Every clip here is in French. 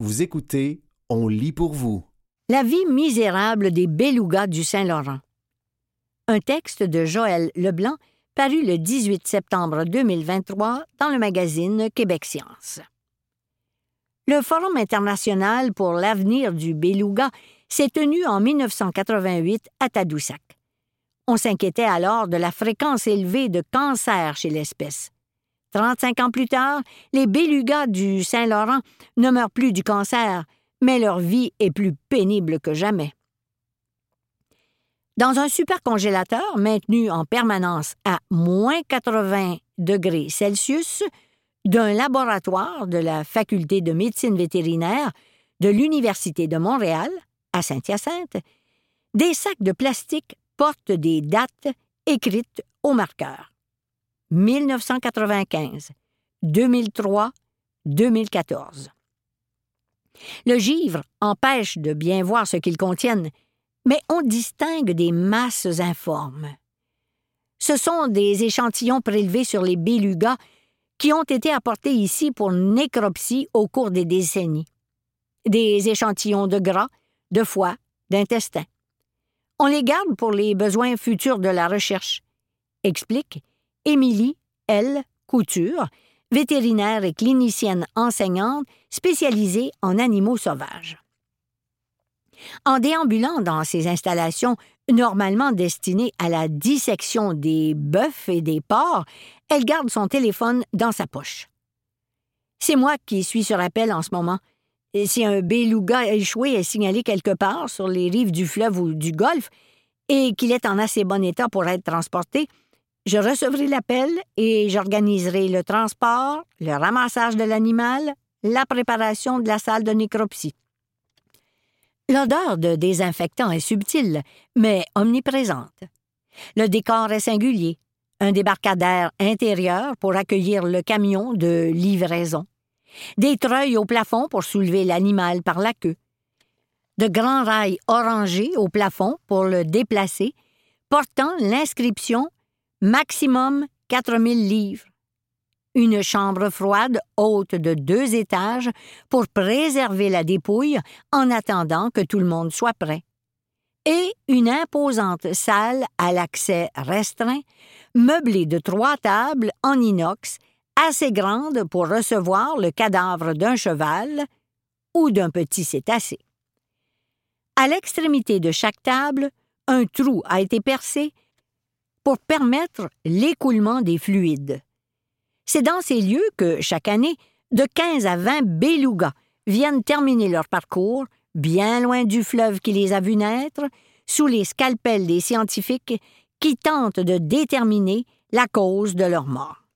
Vous écoutez On lit pour vous. La vie misérable des belugas du Saint-Laurent. Un texte de Joël Leblanc paru le 18 septembre 2023 dans le magazine Québec Science. Le Forum international pour l'avenir du beluga s'est tenu en 1988 à Tadoussac. On s'inquiétait alors de la fréquence élevée de cancers chez l'espèce. 35 ans plus tard, les belugas du Saint-Laurent ne meurent plus du cancer, mais leur vie est plus pénible que jamais. Dans un supercongélateur maintenu en permanence à moins 80 degrés Celsius d'un laboratoire de la Faculté de médecine vétérinaire de l'Université de Montréal, à Saint-Hyacinthe, des sacs de plastique portent des dates écrites au marqueur. 1995, 2003, 2014. Le givre empêche de bien voir ce qu'ils contiennent, mais on distingue des masses informes. Ce sont des échantillons prélevés sur les belugas qui ont été apportés ici pour nécropsie au cours des décennies. Des échantillons de gras, de foie, d'intestin. On les garde pour les besoins futurs de la recherche, explique Émilie L. Couture, vétérinaire et clinicienne enseignante spécialisée en animaux sauvages. En déambulant dans ces installations normalement destinées à la dissection des bœufs et des porcs, elle garde son téléphone dans sa poche. C'est moi qui suis sur appel en ce moment. Et si un beluga échoué est signalé quelque part sur les rives du fleuve ou du golfe et qu'il est en assez bon état pour être transporté, je recevrai l'appel et j'organiserai le transport, le ramassage de l'animal, la préparation de la salle de nécropsie. L'odeur de désinfectant est subtile, mais omniprésente. Le décor est singulier, un débarcadère intérieur pour accueillir le camion de livraison, des treuils au plafond pour soulever l'animal par la queue, de grands rails orangés au plafond pour le déplacer, portant l'inscription maximum 4000 livres. Une chambre froide haute de deux étages pour préserver la dépouille en attendant que tout le monde soit prêt. Et une imposante salle à l'accès restreint, meublée de trois tables en inox, assez grande pour recevoir le cadavre d'un cheval ou d'un petit cétacé. À l'extrémité de chaque table, un trou a été percé pour permettre l'écoulement des fluides. C'est dans ces lieux que, chaque année, de 15 à 20 belugas viennent terminer leur parcours, bien loin du fleuve qui les a vus naître, sous les scalpels des scientifiques qui tentent de déterminer la cause de leur mort.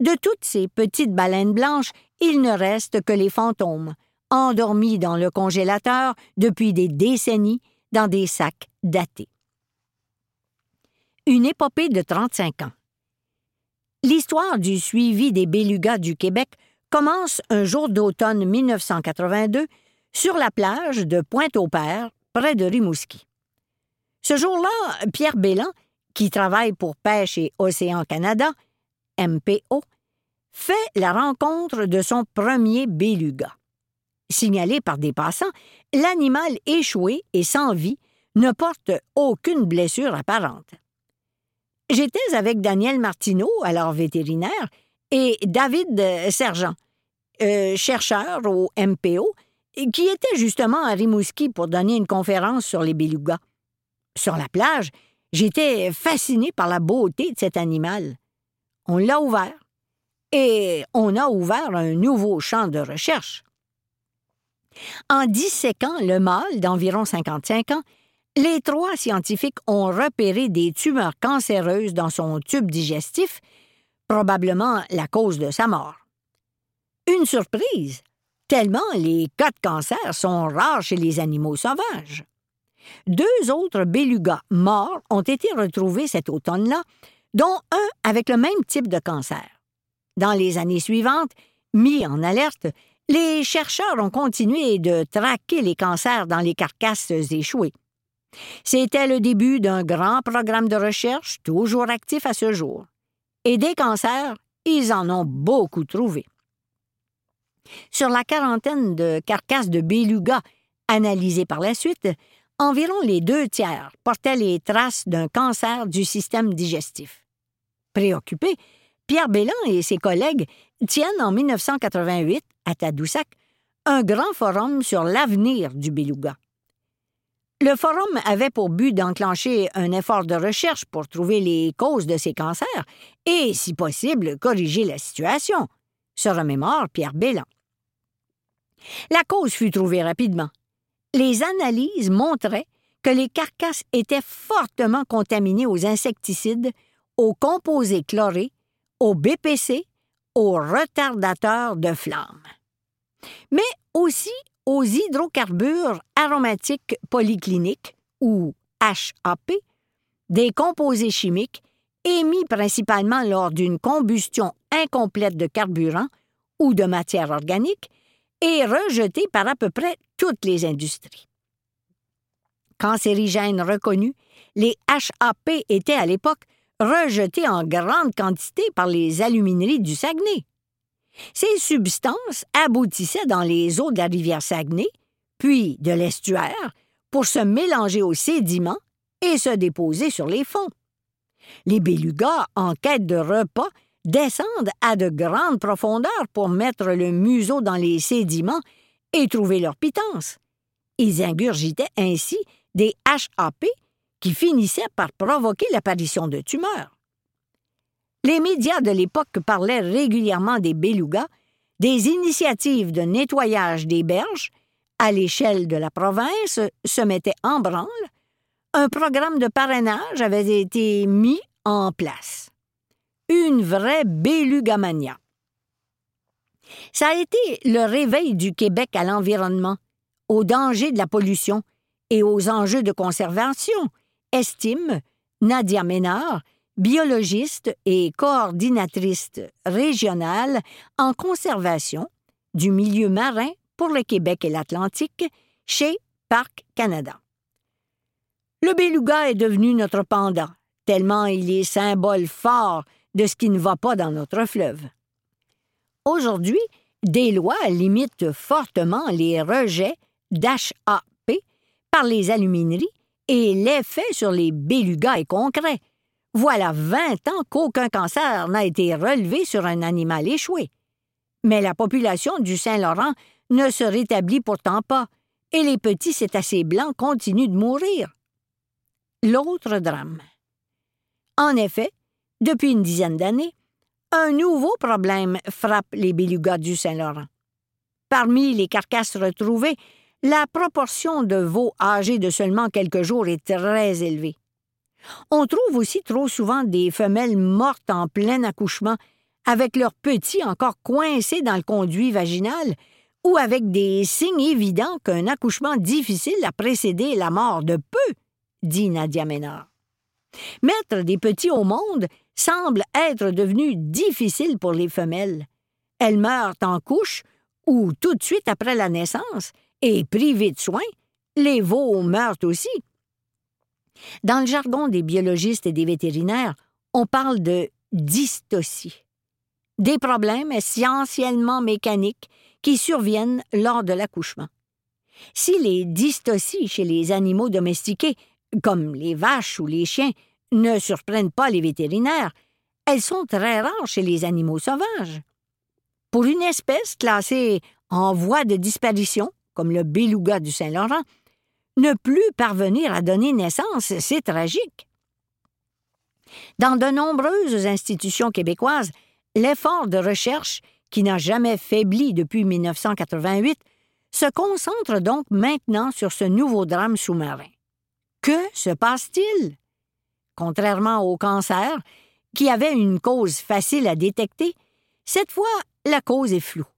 De toutes ces petites baleines blanches, il ne reste que les fantômes, endormis dans le congélateur depuis des décennies dans des sacs datés. Une épopée de 35 ans. L'histoire du suivi des belugas du Québec commence un jour d'automne 1982 sur la plage de Pointe-au-Père, près de Rimouski. Ce jour-là, Pierre Bélan, qui travaille pour Pêche et Océan Canada, MPO, fait la rencontre de son premier beluga. Signalé par des passants, l'animal échoué et sans vie ne porte aucune blessure apparente. J'étais avec Daniel Martineau, alors vétérinaire, et David euh, Sergent, euh, chercheur au MPO, qui était justement à Rimouski pour donner une conférence sur les belugas. Sur la plage, j'étais fasciné par la beauté de cet animal. On l'a ouvert. Et on a ouvert un nouveau champ de recherche. En disséquant le mâle d'environ 55 ans, les trois scientifiques ont repéré des tumeurs cancéreuses dans son tube digestif, probablement la cause de sa mort. Une surprise, tellement les cas de cancer sont rares chez les animaux sauvages. Deux autres belugas morts ont été retrouvés cet automne-là, dont un avec le même type de cancer. Dans les années suivantes, mis en alerte, les chercheurs ont continué de traquer les cancers dans les carcasses échouées. C'était le début d'un grand programme de recherche toujours actif à ce jour. Et des cancers, ils en ont beaucoup trouvé. Sur la quarantaine de carcasses de belugas analysées par la suite, environ les deux tiers portaient les traces d'un cancer du système digestif. Préoccupé, Pierre Bélan et ses collègues tiennent en 1988, à Tadoussac, un grand forum sur l'avenir du beluga. Le forum avait pour but d'enclencher un effort de recherche pour trouver les causes de ces cancers et, si possible, corriger la situation, se remémore Pierre Bélan. La cause fut trouvée rapidement. Les analyses montraient que les carcasses étaient fortement contaminées aux insecticides, aux composés chlorés, aux BPC, aux retardateurs de flamme. Mais aussi aux hydrocarbures aromatiques polycliniques, ou HAP, des composés chimiques émis principalement lors d'une combustion incomplète de carburant ou de matière organique et rejetés par à peu près toutes les industries. Cancérigènes reconnus, les HAP étaient à l'époque rejetés en grande quantité par les alumineries du Saguenay. Ces substances aboutissaient dans les eaux de la rivière Saguenay, puis de l'estuaire, pour se mélanger aux sédiments et se déposer sur les fonds. Les belugas, en quête de repas, descendent à de grandes profondeurs pour mettre le museau dans les sédiments et trouver leur pitance. Ils ingurgitaient ainsi des HAP qui finissaient par provoquer l'apparition de tumeurs. Les médias de l'époque parlaient régulièrement des belugas, des initiatives de nettoyage des berges, à l'échelle de la province, se mettaient en branle, un programme de parrainage avait été mis en place. Une vraie belugamania. Ça a été le réveil du Québec à l'environnement, aux dangers de la pollution et aux enjeux de conservation, estime Nadia Ménard, biologiste et coordinatrice régionale en conservation du milieu marin pour le Québec et l'Atlantique chez Parc Canada. Le beluga est devenu notre pendant, tellement il est symbole fort de ce qui ne va pas dans notre fleuve. Aujourd'hui, des lois limitent fortement les rejets d'HAP par les alumineries et l'effet sur les belugas est concret. Voilà vingt ans qu'aucun cancer n'a été relevé sur un animal échoué. Mais la population du Saint-Laurent ne se rétablit pourtant pas, et les petits cétacés blancs continuent de mourir. L'autre drame. En effet, depuis une dizaine d'années, un nouveau problème frappe les belugas du Saint-Laurent. Parmi les carcasses retrouvées, la proportion de veaux âgés de seulement quelques jours est très élevée. On trouve aussi trop souvent des femelles mortes en plein accouchement, avec leurs petits encore coincés dans le conduit vaginal, ou avec des signes évidents qu'un accouchement difficile a précédé la mort de peu, dit Nadia Ménard. Mettre des petits au monde semble être devenu difficile pour les femelles. Elles meurent en couche ou tout de suite après la naissance, et privées de soins, les veaux meurent aussi. Dans le jargon des biologistes et des vétérinaires, on parle de dystocie. Des problèmes essentiellement mécaniques qui surviennent lors de l'accouchement. Si les dystocies chez les animaux domestiqués, comme les vaches ou les chiens, ne surprennent pas les vétérinaires, elles sont très rares chez les animaux sauvages. Pour une espèce classée en voie de disparition, comme le beluga du Saint-Laurent, ne plus parvenir à donner naissance, c'est tragique. Dans de nombreuses institutions québécoises, l'effort de recherche, qui n'a jamais faibli depuis 1988, se concentre donc maintenant sur ce nouveau drame sous-marin. Que se passe-t-il? Contrairement au cancer, qui avait une cause facile à détecter, cette fois, la cause est floue.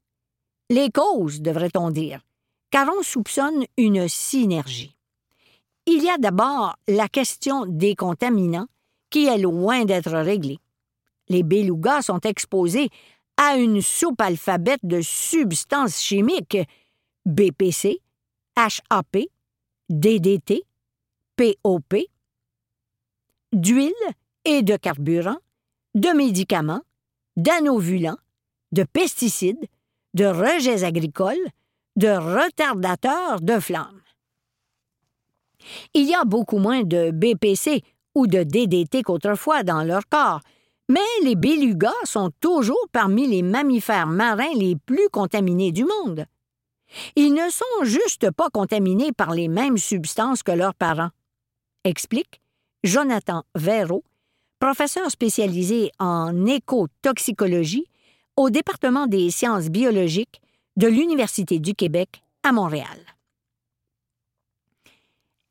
Les causes, devrait-on dire, car on soupçonne une synergie. Il y a d'abord la question des contaminants, qui est loin d'être réglée. Les belugas sont exposés à une soupe alphabète de substances chimiques BPC, HAP, DDT, POP, d'huile et de carburant, de médicaments, d'anovulants, de pesticides, de rejets agricoles, de retardateurs de flammes. Il y a beaucoup moins de BPC ou de DDT qu'autrefois dans leur corps, mais les belugas sont toujours parmi les mammifères marins les plus contaminés du monde. Ils ne sont juste pas contaminés par les mêmes substances que leurs parents, explique Jonathan Véro, professeur spécialisé en écotoxicologie au département des sciences biologiques de l'Université du Québec à Montréal.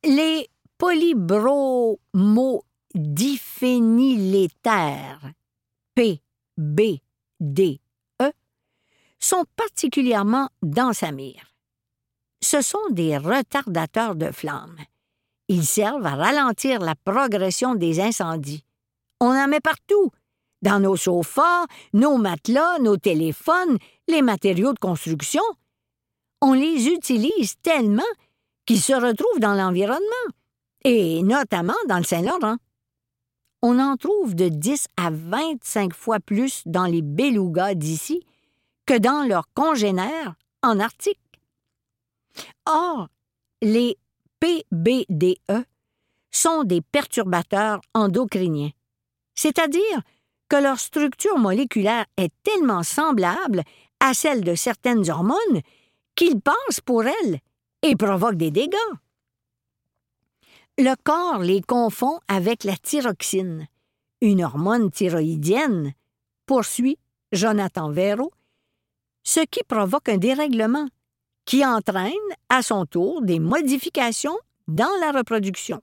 Les polybromodiphényléthaires, PBDE, sont particulièrement dans sa mire. Ce sont des retardateurs de flammes. Ils servent à ralentir la progression des incendies. On en met partout, dans nos sofas, nos matelas, nos téléphones, les matériaux de construction. On les utilise tellement qu'ils se retrouvent dans l'environnement, et notamment dans le Saint-Laurent. On en trouve de 10 à 25 fois plus dans les belugas d'ici que dans leurs congénères en Arctique. Or, les PBDE sont des perturbateurs endocriniens, c'est-à-dire que leur structure moléculaire est tellement semblable à celle de certaines hormones qu'ils passent pour elles et provoquent des dégâts. Le corps les confond avec la thyroxine, une hormone thyroïdienne, poursuit Jonathan Véro, ce qui provoque un dérèglement qui entraîne à son tour des modifications dans la reproduction.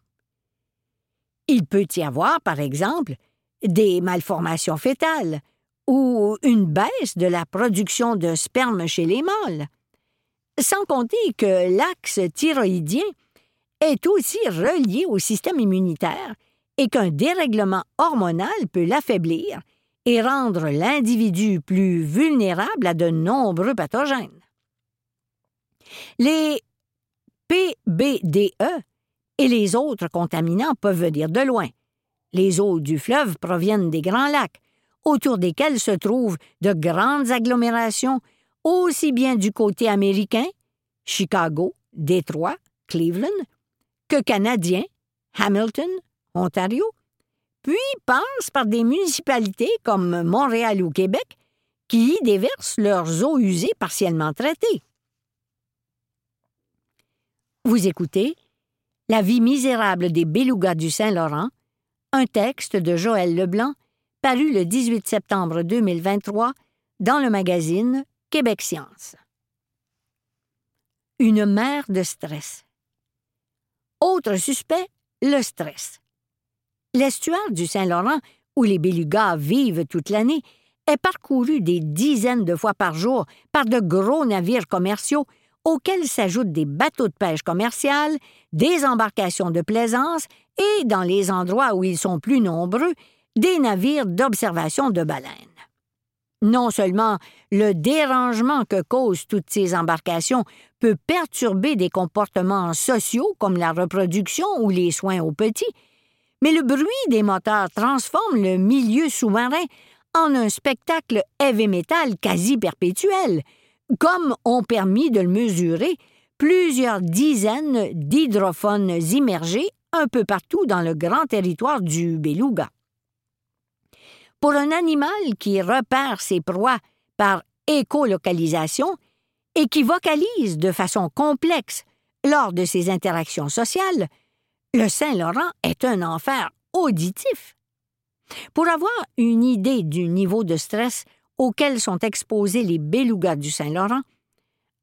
Il peut y avoir, par exemple, des malformations fétales ou une baisse de la production de sperme chez les mâles. Sans compter que l'axe thyroïdien est aussi relié au système immunitaire et qu'un dérèglement hormonal peut l'affaiblir et rendre l'individu plus vulnérable à de nombreux pathogènes. Les PBDE et les autres contaminants peuvent venir de loin, les eaux du fleuve proviennent des grands lacs, autour desquels se trouvent de grandes agglomérations, aussi bien du côté américain, Chicago, Détroit, Cleveland, que canadien, Hamilton, Ontario, puis passent par des municipalités comme Montréal ou Québec, qui y déversent leurs eaux usées partiellement traitées. Vous écoutez La vie misérable des belugas du Saint-Laurent un texte de Joël Leblanc paru le 18 septembre 2023 dans le magazine Québec Science. Une mer de stress. Autre suspect, le stress. L'estuaire du Saint-Laurent, où les belugas vivent toute l'année, est parcouru des dizaines de fois par jour par de gros navires commerciaux auxquels s'ajoutent des bateaux de pêche commerciales, des embarcations de plaisance et, dans les endroits où ils sont plus nombreux, des navires d'observation de baleines. Non seulement le dérangement que causent toutes ces embarcations peut perturber des comportements sociaux comme la reproduction ou les soins aux petits, mais le bruit des moteurs transforme le milieu sous-marin en un spectacle heavy metal quasi perpétuel, comme ont permis de le mesurer plusieurs dizaines d'hydrophones immergés un peu partout dans le grand territoire du beluga. Pour un animal qui repère ses proies par écolocalisation et qui vocalise de façon complexe lors de ses interactions sociales, le Saint-Laurent est un enfer auditif. Pour avoir une idée du niveau de stress auxquels sont exposés les belugas du Saint-Laurent,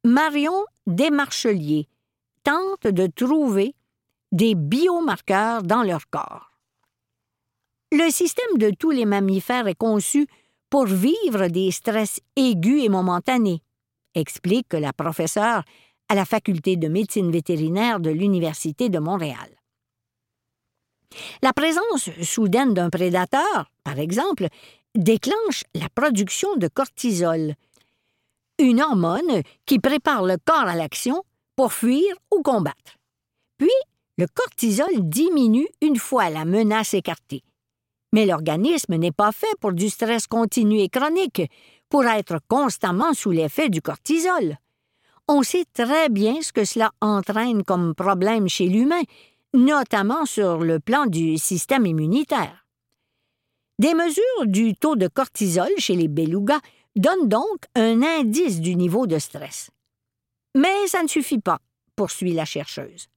Marion Desmarchelier tente de trouver des biomarqueurs dans leur corps. Le système de tous les mammifères est conçu pour vivre des stress aigus et momentanés, explique la professeure à la faculté de médecine vétérinaire de l'Université de Montréal. La présence soudaine d'un prédateur, par exemple, déclenche la production de cortisol, une hormone qui prépare le corps à l'action pour fuir ou combattre. Puis, le cortisol diminue une fois la menace écartée. Mais l'organisme n'est pas fait pour du stress continu et chronique, pour être constamment sous l'effet du cortisol. On sait très bien ce que cela entraîne comme problème chez l'humain, notamment sur le plan du système immunitaire. Des mesures du taux de cortisol chez les belugas donnent donc un indice du niveau de stress. Mais ça ne suffit pas, poursuit la chercheuse.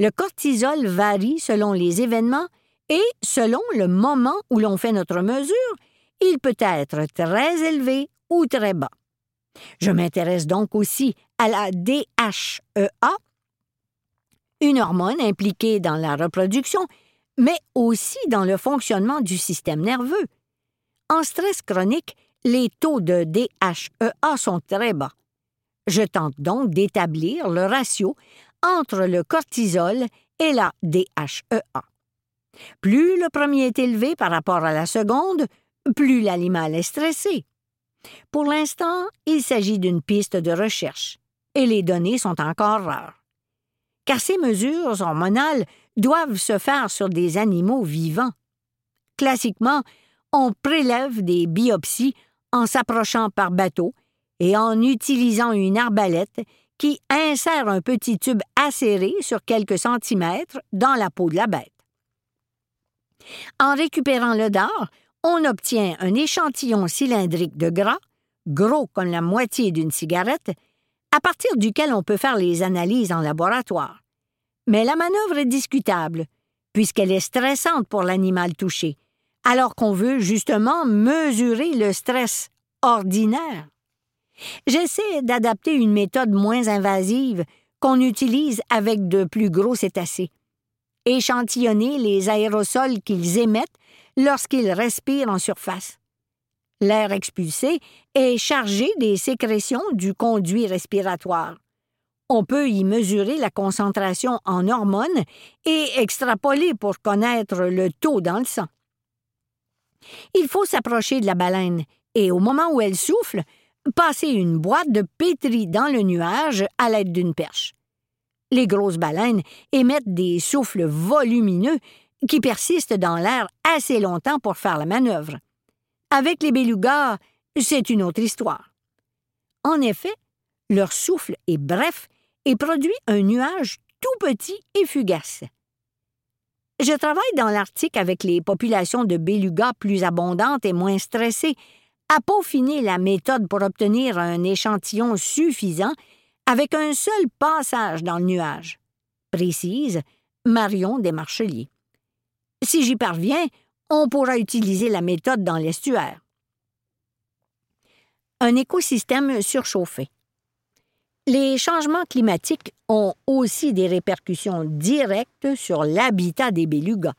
Le cortisol varie selon les événements et selon le moment où l'on fait notre mesure, il peut être très élevé ou très bas. Je m'intéresse donc aussi à la DHEA, une hormone impliquée dans la reproduction, mais aussi dans le fonctionnement du système nerveux. En stress chronique, les taux de DHEA sont très bas. Je tente donc d'établir le ratio entre le cortisol et la DHEA. Plus le premier est élevé par rapport à la seconde, plus l'animal est stressé. Pour l'instant, il s'agit d'une piste de recherche, et les données sont encore rares. Car ces mesures hormonales doivent se faire sur des animaux vivants. Classiquement, on prélève des biopsies en s'approchant par bateau et en utilisant une arbalète qui insère un petit tube acéré sur quelques centimètres dans la peau de la bête. En récupérant le dard, on obtient un échantillon cylindrique de gras, gros comme la moitié d'une cigarette, à partir duquel on peut faire les analyses en laboratoire. Mais la manœuvre est discutable, puisqu'elle est stressante pour l'animal touché, alors qu'on veut justement mesurer le stress ordinaire. J'essaie d'adapter une méthode moins invasive qu'on utilise avec de plus gros cétacés. Échantillonner les aérosols qu'ils émettent lorsqu'ils respirent en surface. L'air expulsé est chargé des sécrétions du conduit respiratoire. On peut y mesurer la concentration en hormones et extrapoler pour connaître le taux dans le sang. Il faut s'approcher de la baleine et au moment où elle souffle, passer une boîte de pétri dans le nuage à l'aide d'une perche. Les grosses baleines émettent des souffles volumineux qui persistent dans l'air assez longtemps pour faire la manœuvre. Avec les belugas, c'est une autre histoire. En effet, leur souffle est bref et produit un nuage tout petit et fugace. Je travaille dans l'Arctique avec les populations de belugas plus abondantes et moins stressées à peaufiner la méthode pour obtenir un échantillon suffisant avec un seul passage dans le nuage, précise Marion Desmarcheliers. Si j'y parviens, on pourra utiliser la méthode dans l'estuaire. Un écosystème surchauffé. Les changements climatiques ont aussi des répercussions directes sur l'habitat des belugas.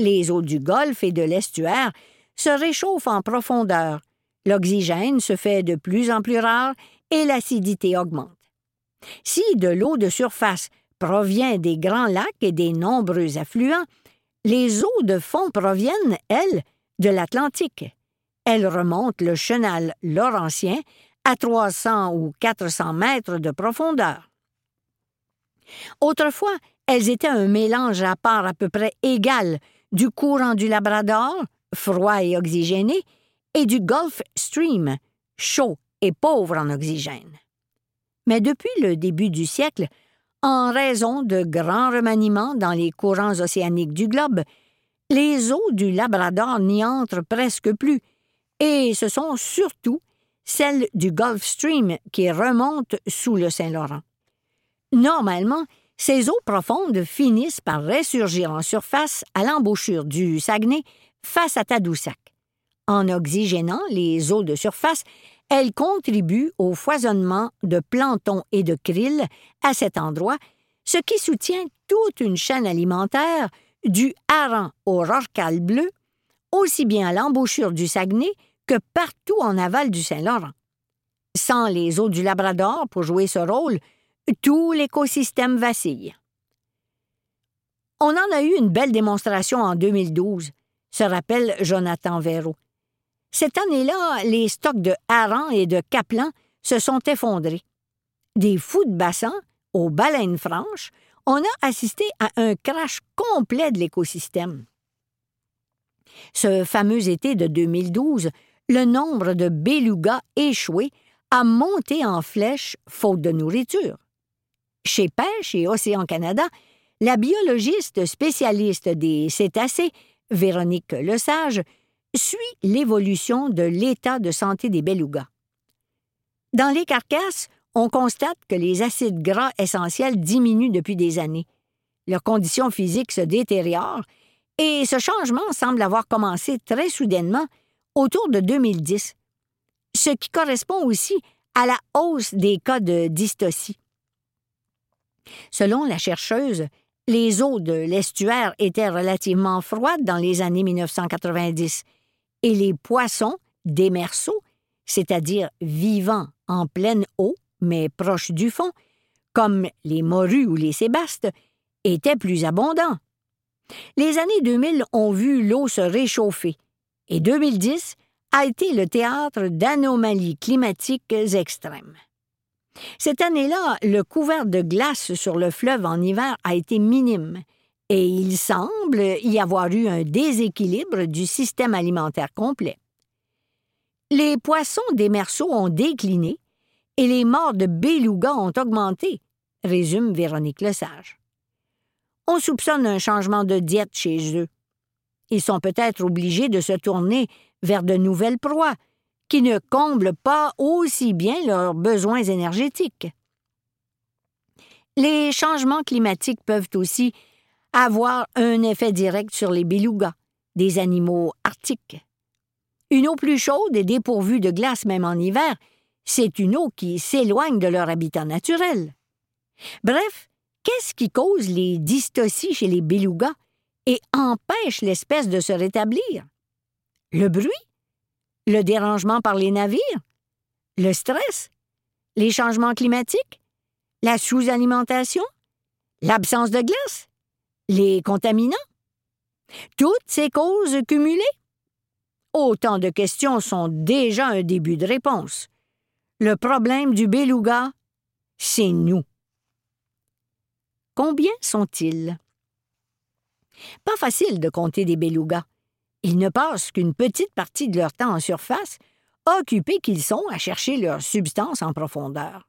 Les eaux du golfe et de l'estuaire se réchauffent en profondeur, l'oxygène se fait de plus en plus rare et l'acidité augmente. Si de l'eau de surface provient des grands lacs et des nombreux affluents, les eaux de fond proviennent, elles, de l'Atlantique. Elles remontent le chenal laurentien à 300 ou 400 mètres de profondeur. Autrefois, elles étaient un mélange à part à peu près égal du courant du Labrador, froid et oxygéné, et du Gulf Stream, chaud et pauvre en oxygène. Mais depuis le début du siècle, en raison de grands remaniements dans les courants océaniques du globe, les eaux du Labrador n'y entrent presque plus, et ce sont surtout celles du Gulf Stream qui remontent sous le Saint-Laurent. Normalement, ces eaux profondes finissent par ressurgir en surface à l'embouchure du Saguenay face à Tadoussac. En oxygénant les eaux de surface, elle contribue au foisonnement de plancton et de krill à cet endroit, ce qui soutient toute une chaîne alimentaire du hareng au rorcal bleu, aussi bien à l'embouchure du Saguenay que partout en aval du Saint-Laurent. Sans les eaux du Labrador pour jouer ce rôle, tout l'écosystème vacille. On en a eu une belle démonstration en 2012, se rappelle Jonathan Véro. Cette année-là, les stocks de harengs et de caplans se sont effondrés. Des fous de bassin, aux baleines franches, on a assisté à un crash complet de l'écosystème. Ce fameux été de 2012, le nombre de belugas échoués a monté en flèche faute de nourriture. Chez Pêche et Océan Canada, la biologiste spécialiste des cétacés, Véronique Lesage, suit l'évolution de l'état de santé des belugas. Dans les carcasses, on constate que les acides gras essentiels diminuent depuis des années. Leurs conditions physiques se détériorent et ce changement semble avoir commencé très soudainement autour de 2010, ce qui correspond aussi à la hausse des cas de dystocie. Selon la chercheuse, les eaux de l'estuaire étaient relativement froides dans les années 1990 et les poissons démersaux, c'est-à-dire vivants en pleine eau mais proches du fond, comme les morues ou les sébastes, étaient plus abondants. Les années 2000 ont vu l'eau se réchauffer et 2010 a été le théâtre d'anomalies climatiques extrêmes. Cette année-là, le couvert de glace sur le fleuve en hiver a été minime, et il semble y avoir eu un déséquilibre du système alimentaire complet. Les poissons des merceaux ont décliné et les morts de belugas ont augmenté, résume Véronique Lesage. On soupçonne un changement de diète chez eux. Ils sont peut-être obligés de se tourner vers de nouvelles proies, qui ne comblent pas aussi bien leurs besoins énergétiques. Les changements climatiques peuvent aussi avoir un effet direct sur les belugas, des animaux arctiques. Une eau plus chaude et dépourvue de glace même en hiver, c'est une eau qui s'éloigne de leur habitat naturel. Bref, qu'est-ce qui cause les dystocies chez les belugas et empêche l'espèce de se rétablir? Le bruit? Le dérangement par les navires? Le stress? Les changements climatiques? La sous-alimentation? L'absence de glace? Les contaminants? Toutes ces causes cumulées? Autant de questions sont déjà un début de réponse. Le problème du beluga, c'est nous. Combien sont-ils? Pas facile de compter des belugas. Ils ne passent qu'une petite partie de leur temps en surface, occupés qu'ils sont à chercher leur substance en profondeur.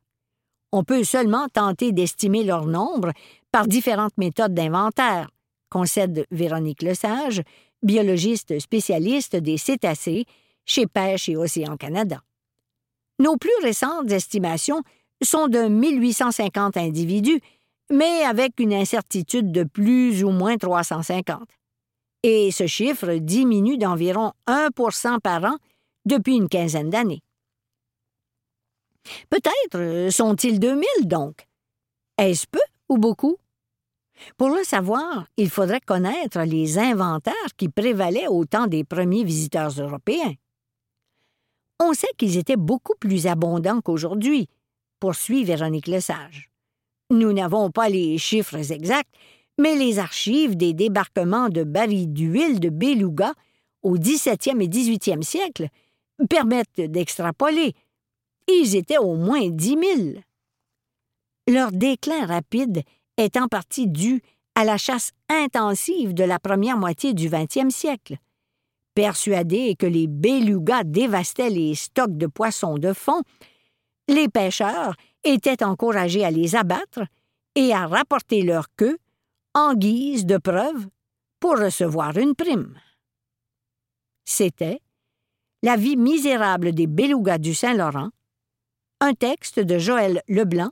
On peut seulement tenter d'estimer leur nombre par différentes méthodes d'inventaire, concède Véronique Lesage, biologiste spécialiste des cétacés chez Pêche et Océan Canada. Nos plus récentes estimations sont de 1850 individus, mais avec une incertitude de plus ou moins 350 et ce chiffre diminue d'environ 1% par an depuis une quinzaine d'années. Peut-être sont-ils 2000 donc. Est-ce peu ou beaucoup? Pour le savoir, il faudrait connaître les inventaires qui prévalaient au temps des premiers visiteurs européens. On sait qu'ils étaient beaucoup plus abondants qu'aujourd'hui, poursuit Véronique Lesage. Nous n'avons pas les chiffres exacts, mais les archives des débarquements de barils d'huile de beluga au XVIIe et XVIIIe siècle permettent d'extrapoler. Ils étaient au moins dix mille. Leur déclin rapide est en partie dû à la chasse intensive de la première moitié du XXe siècle. Persuadés que les belugas dévastaient les stocks de poissons de fond, les pêcheurs étaient encouragés à les abattre et à rapporter leur queue en guise de preuve pour recevoir une prime. C'était La vie misérable des belugas du Saint-Laurent, un texte de Joël Leblanc,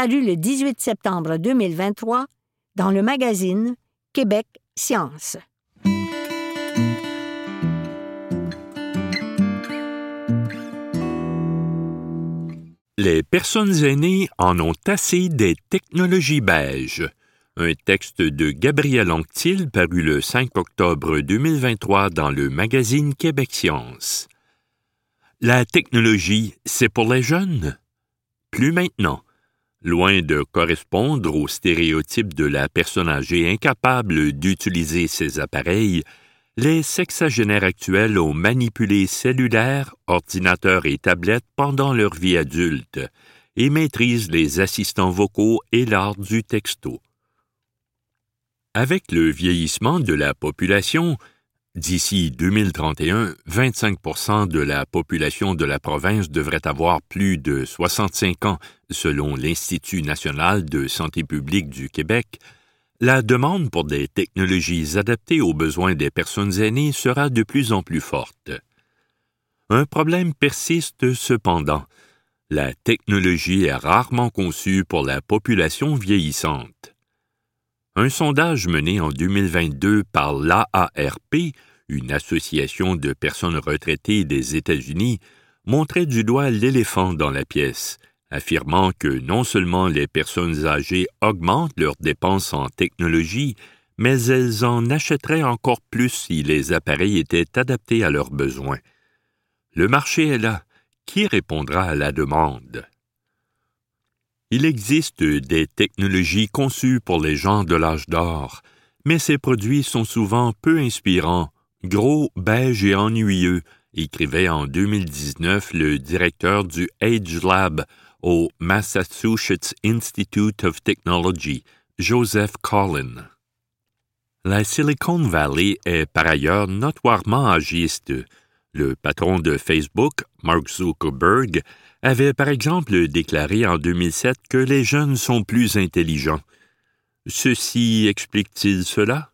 paru le 18 septembre 2023 dans le magazine Québec Science. Les personnes aînées en ont assez des technologies beiges un texte de Gabriel Anctil paru le 5 octobre 2023 dans le magazine Québec Science. La technologie, c'est pour les jeunes? Plus maintenant. Loin de correspondre aux stéréotypes de la personne âgée incapable d'utiliser ces appareils, les sexagénaires actuels ont manipulé cellulaires, ordinateurs et tablettes pendant leur vie adulte et maîtrisent les assistants vocaux et l'art du texto. Avec le vieillissement de la population, D'ici 2031, 25% de la population de la province devrait avoir plus de 65 ans, selon l'Institut national de santé publique du Québec. La demande pour des technologies adaptées aux besoins des personnes aînées sera de plus en plus forte. Un problème persiste cependant. La technologie est rarement conçue pour la population vieillissante. Un sondage mené en 2022 par l'AARP une association de personnes retraitées des États-Unis, montrait du doigt l'éléphant dans la pièce, affirmant que non seulement les personnes âgées augmentent leurs dépenses en technologie, mais elles en achèteraient encore plus si les appareils étaient adaptés à leurs besoins. Le marché est là. Qui répondra à la demande? Il existe des technologies conçues pour les gens de l'âge d'or, mais ces produits sont souvent peu inspirants Gros, beige et ennuyeux, écrivait en 2019 le directeur du Age Lab au Massachusetts Institute of Technology, Joseph Collin. La Silicon Valley est par ailleurs notoirement agiste. Le patron de Facebook, Mark Zuckerberg, avait par exemple déclaré en 2007 que les jeunes sont plus intelligents. Ceci explique-t-il cela?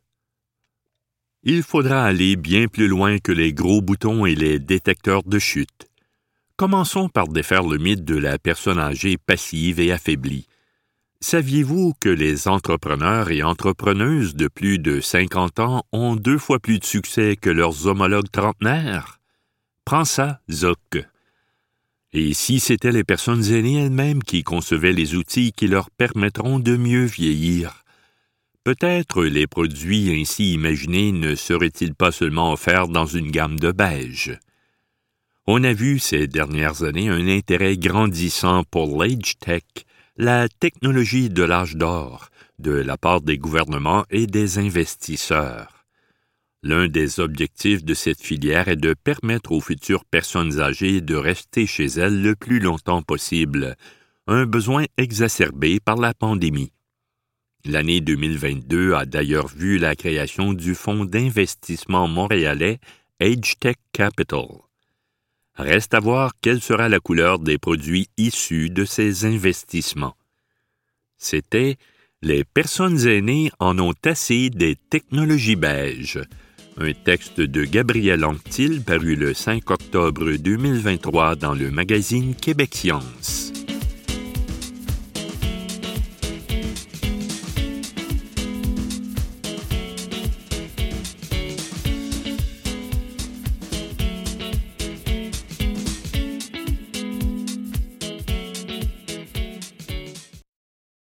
Il faudra aller bien plus loin que les gros boutons et les détecteurs de chute. Commençons par défaire le mythe de la personne âgée passive et affaiblie. Saviez-vous que les entrepreneurs et entrepreneuses de plus de 50 ans ont deux fois plus de succès que leurs homologues trentenaires? Prends ça, Zoc. Et si c'étaient les personnes aînées elles-mêmes qui concevaient les outils qui leur permettront de mieux vieillir? Peut-être les produits ainsi imaginés ne seraient-ils pas seulement offerts dans une gamme de beige? On a vu ces dernières années un intérêt grandissant pour l'age tech, la technologie de l'âge d'or, de la part des gouvernements et des investisseurs. L'un des objectifs de cette filière est de permettre aux futures personnes âgées de rester chez elles le plus longtemps possible, un besoin exacerbé par la pandémie. L'année 2022 a d'ailleurs vu la création du fonds d'investissement montréalais AgeTech Capital. Reste à voir quelle sera la couleur des produits issus de ces investissements. C'était Les personnes aînées en ont assez des technologies beiges. Un texte de Gabriel Anctil paru le 5 octobre 2023 dans le magazine Québec Science.